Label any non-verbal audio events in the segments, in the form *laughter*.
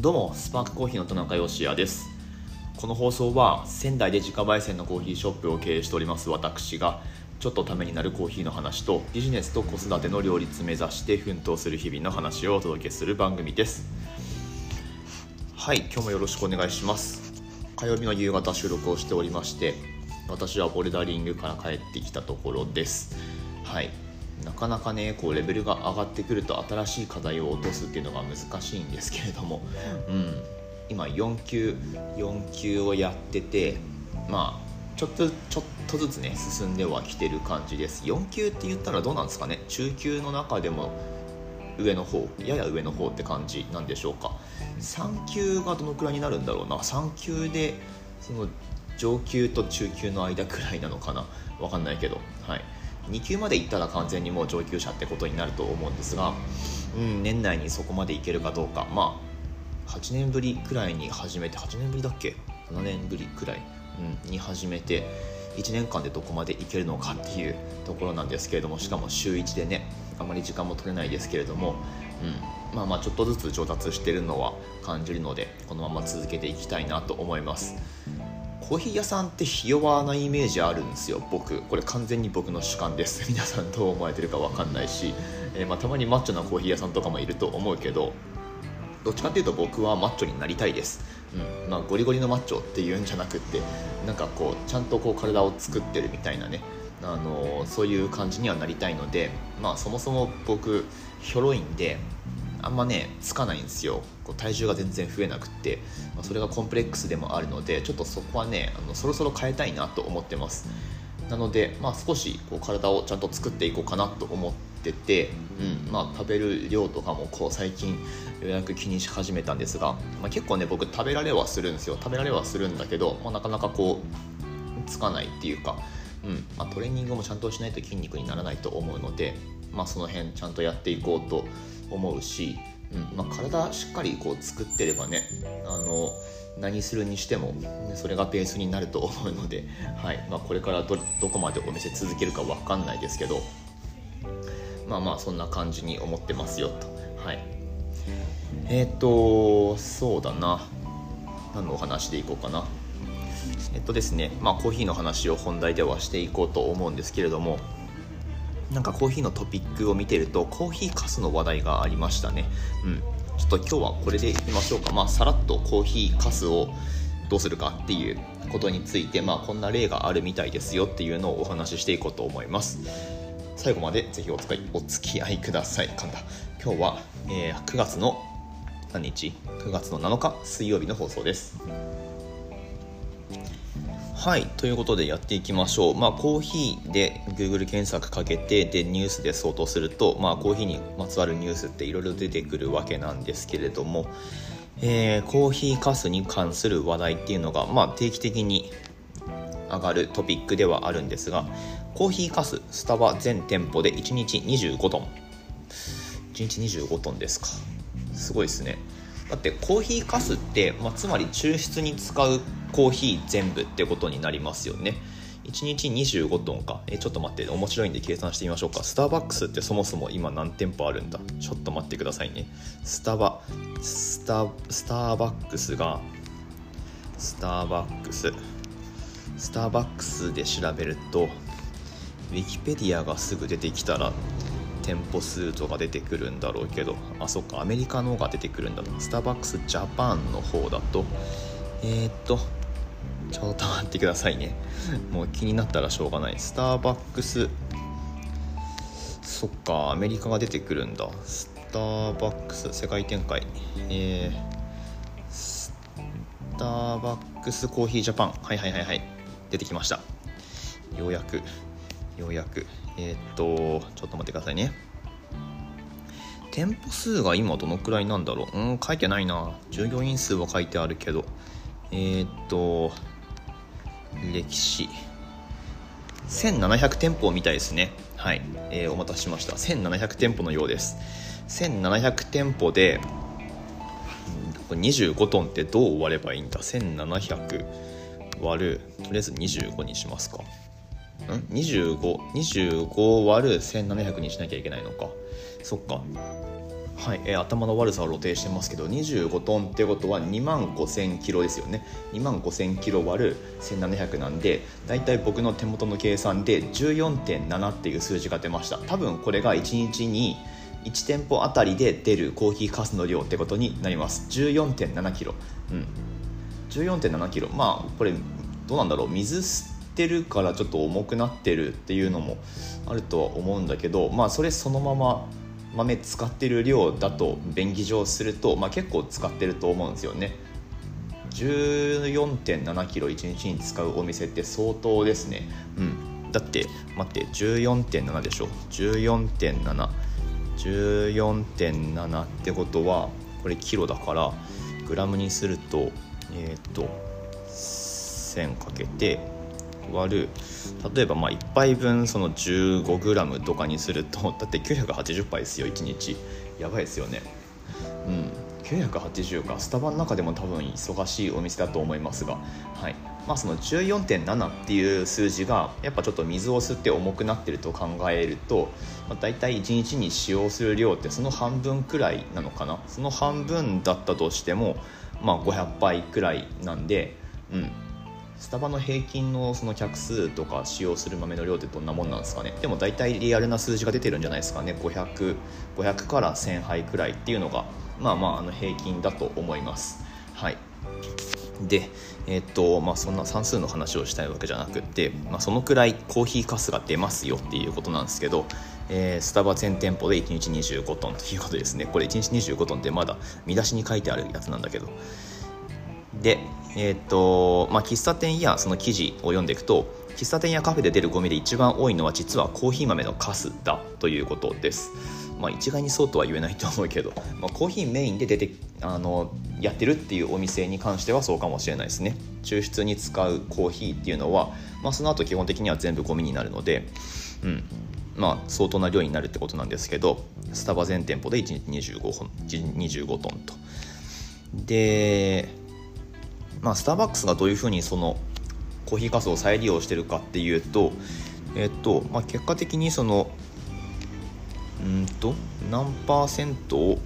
どうもスパークコーヒーの田中芳也です。この放送は仙台で自家焙煎のコーヒーショップを経営しております私がちょっとためになるコーヒーの話とビジネスと子育ての両立目指して奮闘する日々の話をお届けする番組です。はい今日もよろしくお願いします。火曜日の夕方収録をしておりまして私はボルダリングから帰ってきたところです。はい。なかなかねこうレベルが上がってくると新しい課題を落とすっていうのが難しいんですけれども、うん、今4級4級をやっててまあちょっとちょっとずつね進んではきてる感じです。4級って言ったらどうなんですかね？中級の中でも上の方やや上の方って感じなんでしょうか。3級がどのくらいになるんだろうな？3級でその上級と中級の間くらいなのかな？分かんないけど。はい。2級まで行ったら完全にもう上級者ってことになると思うんですが、うん、年内にそこまでいけるかどうか。まあ8年ぶりくらいに始めて8年ぶりだっけ？7年ぶりくらい、うん、に始めて1年間でどこまでいけるのかっていうところなんですけれどもしかも週1でねあまり時間も取れないですけれども、うん、まあまあちょっとずつ上達してるのは感じるのでこのまま続けていきたいなと思います。コーヒー屋さんってひ弱なイメージあるんですよ。僕。これ完全に僕の主観です。*laughs* 皆さんどう思われてるか分かんないし、えー、まあ、たまにマッチョなコーヒー屋さんとかもいると思うけどどっちかっていうと僕はマッチョになりたいです、うん。まあ、ゴリゴリのマッチョっていうんじゃなくってなんかこうちゃんとこう体を作ってるみたいなね。あのそういう感じにはなりたいので、まあ、そもそも僕ひょろいんであんまねつかないんですよ。こう体重が全然増えなくって、まあ、それがコンプレックスでもあるのでちょっとそこはねあのそろそろ変えたいなと思ってます。なので、まあ、少しこう体をちゃんと作っていこうかなと思ってて、うんまあ、食べる量とかもこう最近ようやく気にし始めたんですが、まあ、結構ね僕食べられはするんですよ。食べられはするんだけど、まあ、なかなかこうつかないっていうか、うんまあ、トレーニングもちゃんとしないと筋肉にならないと思うので、まあ、その辺ちゃんとやっていこうと思うし、うんまあ、体しっかりこう作ってればねあの何するにしても、ね、それがベースになると思うので、*laughs* はい。まあ、これからどこまでお店続けるか分かんないですけどまあまあそんな感じに思ってますよと。はい。えっ、ー、とそうだな。何のお話でいこうかな。えっとですねまあコーヒーの話を本題ではしていこうと思うんですけれどもなんかコーヒーのトピックを見てるとコーヒーかすの話題がありましたね。うん。ちょっと今日はこれでいきましょうか。まあさらっとコーヒーかすをどうするかっていうことについてまあこんな例があるみたいですよっていうのをお話ししていこうと思います。最後までぜひお使いお付き合いください。噛んだ今日は、えー、9月の何日？9月の7日？水曜日の放送です。はいということでやっていきましょう、まあ、コーヒーで Google 検索かけてでニュースで相当すると、まあ、コーヒーにまつわるニュースっていろいろ出てくるわけなんですけれども、えー、コーヒーかすに関する話題っていうのが、まあ、定期的に上がるトピックではあるんですがコーヒーかすスタバ全店舗で1日25トン。1日25トンですか。すごいですね。だってコーヒーかすって、まあ、つまり抽出に使うコーヒー全部ってことになりますよね。1日25トンか。えちょっと待って。面白いんで計算してみましょうか。スターバックスってそもそも今何店舗あるんだ？ちょっと待ってくださいね。スタバスタスターバックスがスターバックス。スターバックスで調べるとウィキペディアがすぐ出てきたら店舗数とか出てくるんだろうけどあそっかアメリカの方が出てくるんだスターバックスジャパンの方だと。えー、っとちょっと待ってくださいね。もう気になったらしょうがない。スターバックスそっかアメリカが出てくるんだ。スターバックス世界展開。えー、スターバックスコーヒージャパンはいはいはいはい。出てきました。ようやくようやく。えー、っとちょっと待ってくださいね。店舗数が今どのくらいなんだろう？うん書いてないな。従業員数は書いてあるけど。えー、っと歴史。1700店舗みたいですね。はい、えー、お待たせしました。1700店舗のようです。1700店舗で25トンってどう割ればいいんだ？1700割るとりあえず25にしますか。ん？2525割る1700にしなきゃいけないのか。そっか。はい。えー、頭の悪さを露呈してますけど25トンってことは2万5000キロですよね。2万5000キロ割る1700なんでだいたい僕の手元の計算で14.7っていう数字が出ました。多分これが1日に1店舗あたりで出るコーヒーかすの量ってことになります。14.7キロ。うん。14.7キロ。まあこれどうなんだろう。水ってるからちょっと重くなってるっていうのもあるとは思うんだけどまあそれそのまま豆使ってる量だと便宜上すると、まあ、結構使ってると思うんですよね。14.7キロ1日に使うお店って相当ですね。うん。だって待って14.7でしょ。14.7 14.7ってことはこれキロだからグラムにするとえっ、ー、と1000かけて割る。例えばまあ1杯分その 15g とかにすると *laughs* だって980杯ですよ1日。やばいですよね。うん。980かスタバの中でも多分忙しいお店だと思いますが。はい。まあその14.7っていう数字がやっぱちょっと水を吸って重くなってると考えると、まあ、大体1日に使用する量ってその半分くらいなのかな。その半分だったとしてもまあ500杯くらいなんでうん。スタバの平均のその客数とか使用する豆の量ってどんなもんなんですかね？でも大体リアルな数字が出てるんじゃないですかね？500 500から1000杯くらいっていうのがまあまああの平均だと思います。はい。でえー、っとまあそんな算数の話をしたいわけじゃなくて、まあ、そのくらいコーヒーかすが出ますよっていうことなんですけどえー、スタバ全店舗で1日25トンということですね。これ1日25トンってまだ見出しに書いてあるやつなんだけど。でえー、っとまあ、喫茶店やその記事を読んでいくと喫茶店やカフェで出るゴミで一番多いのは実はコーヒー豆のカスだということです。まあ、一概にそうとは言えないと思うけど、まあ、コーヒーメインで出てあのやってるっていうお店に関してはそうかもしれないですね。抽出に使うコーヒーっていうのは、まあ、その後基本的には全部ゴミになるので、うん。まあ、相当な量になるってことなんですけどスタバ全店舗で1日25本25トンと。でまあ、スターバックスがどういうふうにそのコーヒーかすを再利用してるかっていうと、えっとまあ、結果的にそのうんと何パーセントを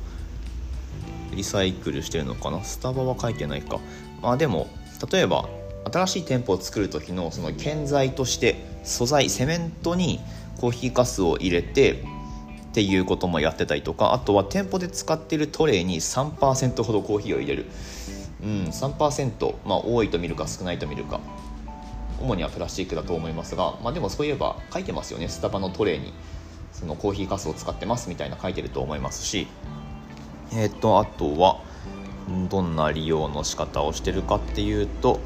リサイクルしてるのかな？スタバは書いてないか。まあでも例えば新しい店舗を作る時のその建材として素材セメントにコーヒーかすを入れてっていうこともやってたりとかあとは店舗で使ってるトレイに3%ほどコーヒーを入れる。うん、3%、まあ、多いと見るか少ないと見るか。主にはプラスチックだと思いますが、まあ、でもそういえば書いてますよね。スタバのトレーにそのコーヒーかすを使ってますみたいな書いてると思いますし。えっ、ー、とあとはどんな利用の仕方をしてるかっていうと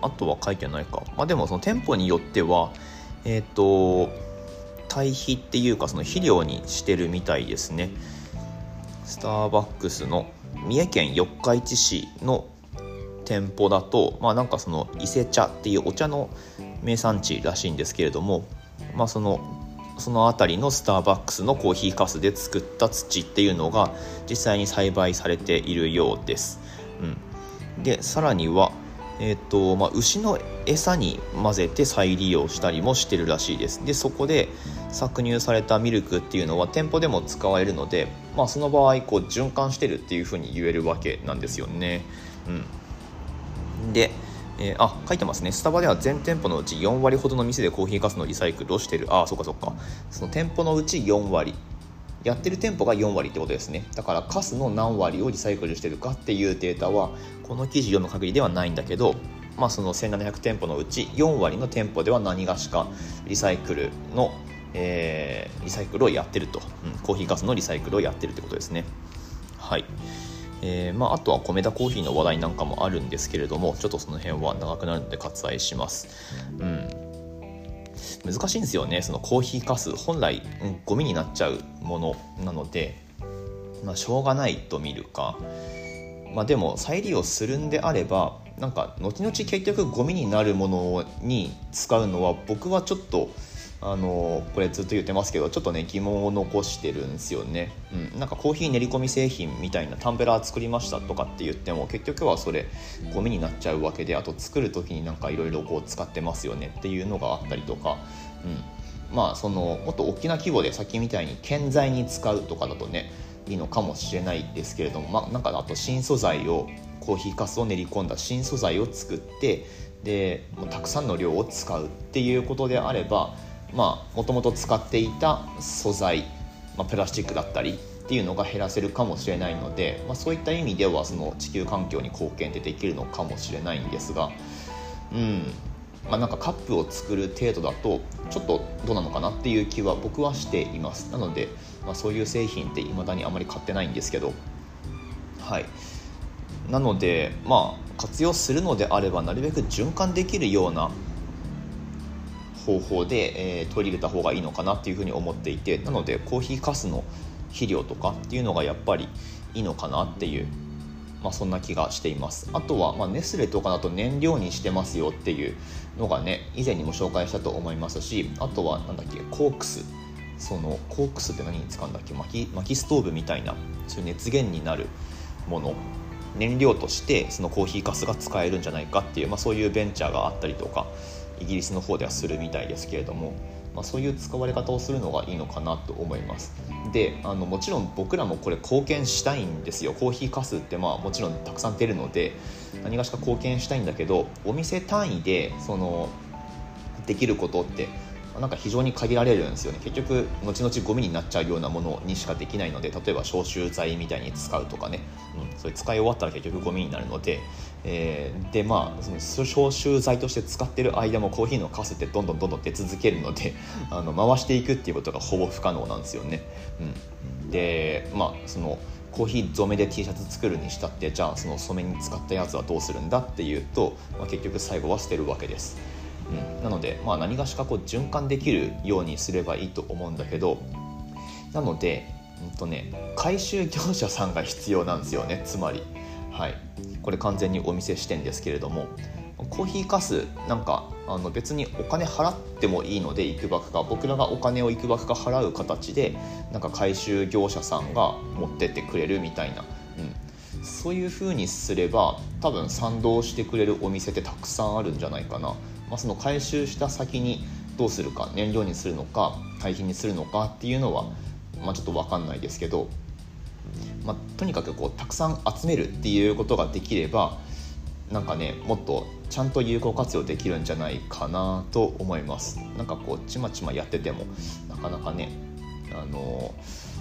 あとは書いてないか、まあ、でもその店舗によってはえっ、ー、と堆肥っていうかその肥料にしてるみたいですね。スターバックスの三重県四日市市の店舗だと、まあ、なんかその伊勢茶っていうお茶の名産地らしいんですけれども、まあ、そのその辺りのスターバックスのコーヒーかすで作った土っていうのが実際に栽培されているようです。うん、でさらにはえーとまあ、牛の餌に混ぜて再利用したりもしてるらしいです。でそこで搾乳されたミルクっていうのは店舗でも使われるので、まあ、その場合こう循環してるっていうふうに言えるわけなんですよね、うん、で、えー、あ書いてますね。スタバでは全店舗のうち4割ほどの店でコーヒーかすのリサイクルをしてる。ああそっかそっか。その店舗のうち4割。やってる店舗が4割ってことですね。だからカスの何割をリサイクルしてるかっていうデータはこの記事読む限りではないんだけどまあその1700店舗のうち4割の店舗では何がしかリサイクルの、えー、リサイクルをやってると、うん、コーヒーガスのリサイクルをやってるってことですね。はい。えーまあ、あとは米田コーヒーの話題なんかもあるんですけれどもちょっとその辺は長くなるので割愛します、うん、難しいんですよね。そのコーヒーかす本来、うん、ゴミになっちゃうものなので、まあ、しょうがないと見るか、まあ、でも再利用するんであればなんか後々結局ゴミになるものに使うのは僕はちょっとあのこれずっと言ってますけどちょっとね疑問を残してるんですよね、うん、なんかコーヒー練り込み製品みたいなタンブラー作りましたとかって言っても結局はそれゴミになっちゃうわけであと作る時になんかいろいろこう使ってますよねっていうのがあったりとか、うん。まあそのもっと大きな規模でさっきみたいに建材に使うとかだとねいいのかもしれないですけれども、まあ、なんかあと新素材をコーヒーかすを練り込んだ新素材を作ってでもうたくさんの量を使うっていうことであればもともと使っていた素材、まあ、プラスチックだったりっていうのが減らせるかもしれないので、まあ、そういった意味ではその地球環境に貢献ってできるのかもしれないんですがうん。まあ、なんかカップを作る程度だとちょっとどうなのかなっていう気は僕はしています。なので、まあ、そういう製品って未だにあまり買ってないんですけどはい。なのでまあ活用するのであればなるべく循環できるような方法で、えー、取り入れた方がいいのかなっていうふうに思っていてなのでコーヒーかすの肥料とかっていうのがやっぱりいいのかなっていう、まあ、そんな気がしています。あとは、まあ、ネスレとかだと燃料にしてますよっていうのがね以前にも紹介したと思いますしあとはなんだっけコークス。そのコークスって何に使うんだっけ？薪薪ストーブみたいなそういう熱源になるもの。燃料としてそのコーヒーかすが使えるんじゃないかっていう、まあ、そういうベンチャーがあったりとかイギリスの方ではするみたいですけれども、まあ、そういう使われ方をするのがいいのかなと思います。であのもちろん僕らもこれ貢献したいんですよ。コーヒーかすってまあもちろんたくさん出るので何がしか貢献したいんだけどお店単位でそのできることってなんか非常に限られるんですよね。結局後々ゴミになっちゃうようなものにしかできないので例えば消臭剤みたいに使うとかね、それ使い終わったら結局ゴミになるので、えー、でまあその消臭剤として使ってる間もコーヒーのカスってどんどんどんどん出続けるので *laughs* あの回していくっていうことがほぼ不可能なんですよね、うん、でまあそのコーヒー染めで T シャツ作るにしたってじゃあその染めに使ったやつはどうするんだっていうと、まあ、結局最後は捨てるわけです。うん、なので、まあ、何がしかこう循環できるようにすればいいと思うんだけどなので、うんとね、回収業者さんが必要なんですよね。つまり、はい、これ完全にお見せしてんですけれども。コーヒーかすなんかあの別にお金払ってもいいのでいくばくか僕らがお金をいくばくか払う形でなんか回収業者さんが持ってってくれるみたいな、うん、そういう風にすれば多分賛同してくれるお店ってたくさんあるんじゃないかな。まあ、その回収した先にどうするか燃料にするのか堆肥にするのかっていうのは、まあ、ちょっと分かんないですけど、まあ、とにかくこうたくさん集めるっていうことができればなんかねもっとちゃんと有効活用できるんじゃないかなと思います。なんかこうちまちまやっててもなかなかねあのー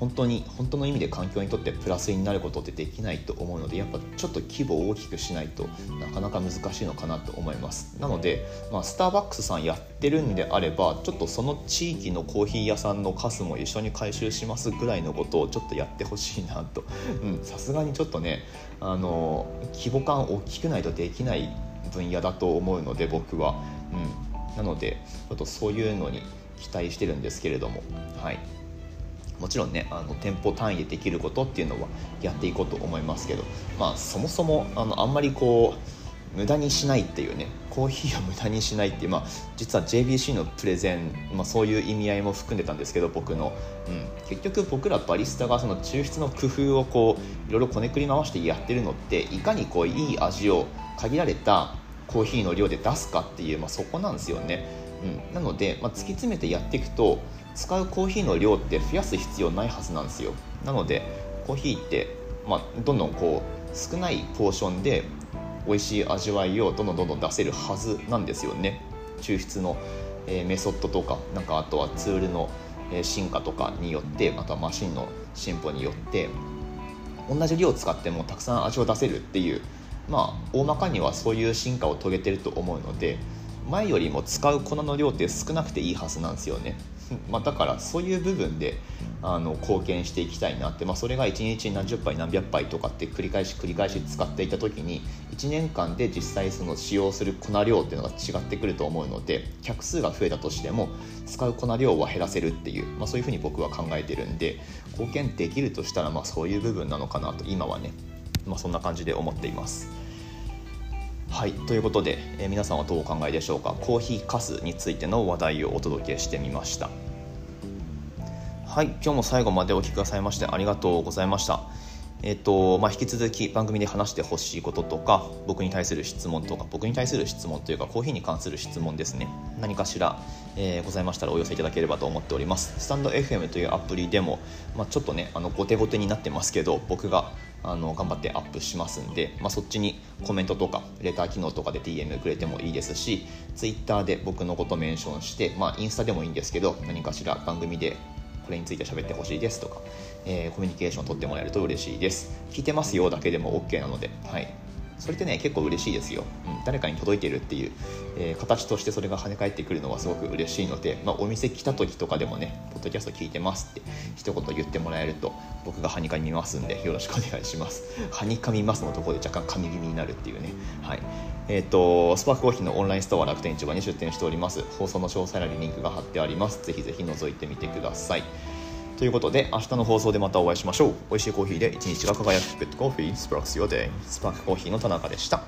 本当に本当の意味で環境にとってプラスになることってできないと思うのでやっぱちょっと規模を大きくしないとなかなか難しいのかなと思います。なので、まあ、スターバックスさんやってるんであればちょっとその地域のコーヒー屋さんのカスも一緒に回収しますぐらいのことをちょっとやってほしいなと。*laughs* さすがにちょっとねあの規模感大きくないとできない分野だと思うので僕は、うん、なのでちょっとそういうのに期待してるんですけれども。はい。もちろんねあの店舗単位でできることっていうのはやっていこうと思いますけど、まあ、そもそもあのあんまりこう無駄にしないっていうねコーヒーを無駄にしないっていう、まあ、実は JBC のプレゼン、まあ、そういう意味合いも含んでたんですけど僕の、うん、結局僕らバリスタがその抽出の工夫をこういろいろこねくり回してやってるのっていかにこういい味を限られたコーヒーの量で出すかっていう、まあ、そこなんですよね、うん、なので、まあ、突き詰めてやっていくと使うコーヒーの量って増やす必要ないはずなんですよ。なのでコーヒーって、まあ、どんどんこう少ないポーションで美味しい味わいをどんどんどんどん出せるはずなんですよね。抽出の、えー、メソッドとかなんかあとはツールの、え進化とかによってあとはマシンの進歩によって同じ量を使ってもたくさん味を出せるっていうまあ大まかにはそういう進化を遂げてると思うので前よりも使う粉の量って少なくていいはずなんですよね。まあ、だからそういう部分であの貢献していきたいなって、まあ、それが1日何十杯何百杯とかって繰り返し繰り返し使っていた時に1年間で実際その使用する粉量っていうのが違ってくると思うので客数が増えたとしても使う粉量は減らせるっていう、まあ、そういうふうに僕は考えてるんで貢献できるとしたらまあそういう部分なのかなと今はね、まあ、そんな感じで思っています。はい。ということで、えー、皆さんはどうお考えでしょうか？コーヒーかすについての話題をお届けしてみました。はい。今日も最後までお聴きくださいましてありがとうございました。えーとまあ、引き続き番組で話してほしいこととか僕に対する質問とか僕に対する質問というかコーヒーに関する質問ですね。何かしら、えー、ございましたらお寄せいただければと思っております。スタンド FM というアプリでも、まあ、ちょっとねあの後手後手になってますけど僕があの頑張ってアップしますんで、まあ、そっちにコメントとかレター機能とかで DM くれてもいいですし Twitter で僕のことメンションして、まあ、インスタでもいいんですけど何かしら番組でこれについて喋ってほしいですとか、えー、コミュニケーションを取ってもらえると嬉しいです。聞いてますよだけでも OK なので、はい、それってね結構嬉しいですよ、うん、誰かに届いてるっていう、えー、形としてそれが跳ね返ってくるのはすごく嬉しいので、まあ、お店来た時とかでもねポッドキャスト聞いてますって一言言ってもらえると僕がはにかみますんでよろしくお願いします。*laughs* はにかみますのところで若干噛み気味になるっていうね。はい。えっ、ー、とスパークコーヒーのオンラインストア楽天市場に出店しております。放送の詳細欄にリンクが貼ってあります。ぜひぜひ覗いてみてください。ということで明日の放送でまたお会いしましょう。美味しいコーヒーで一日が輝く。グッドコーヒースプラックスデ定スパークコーヒーの田中でした。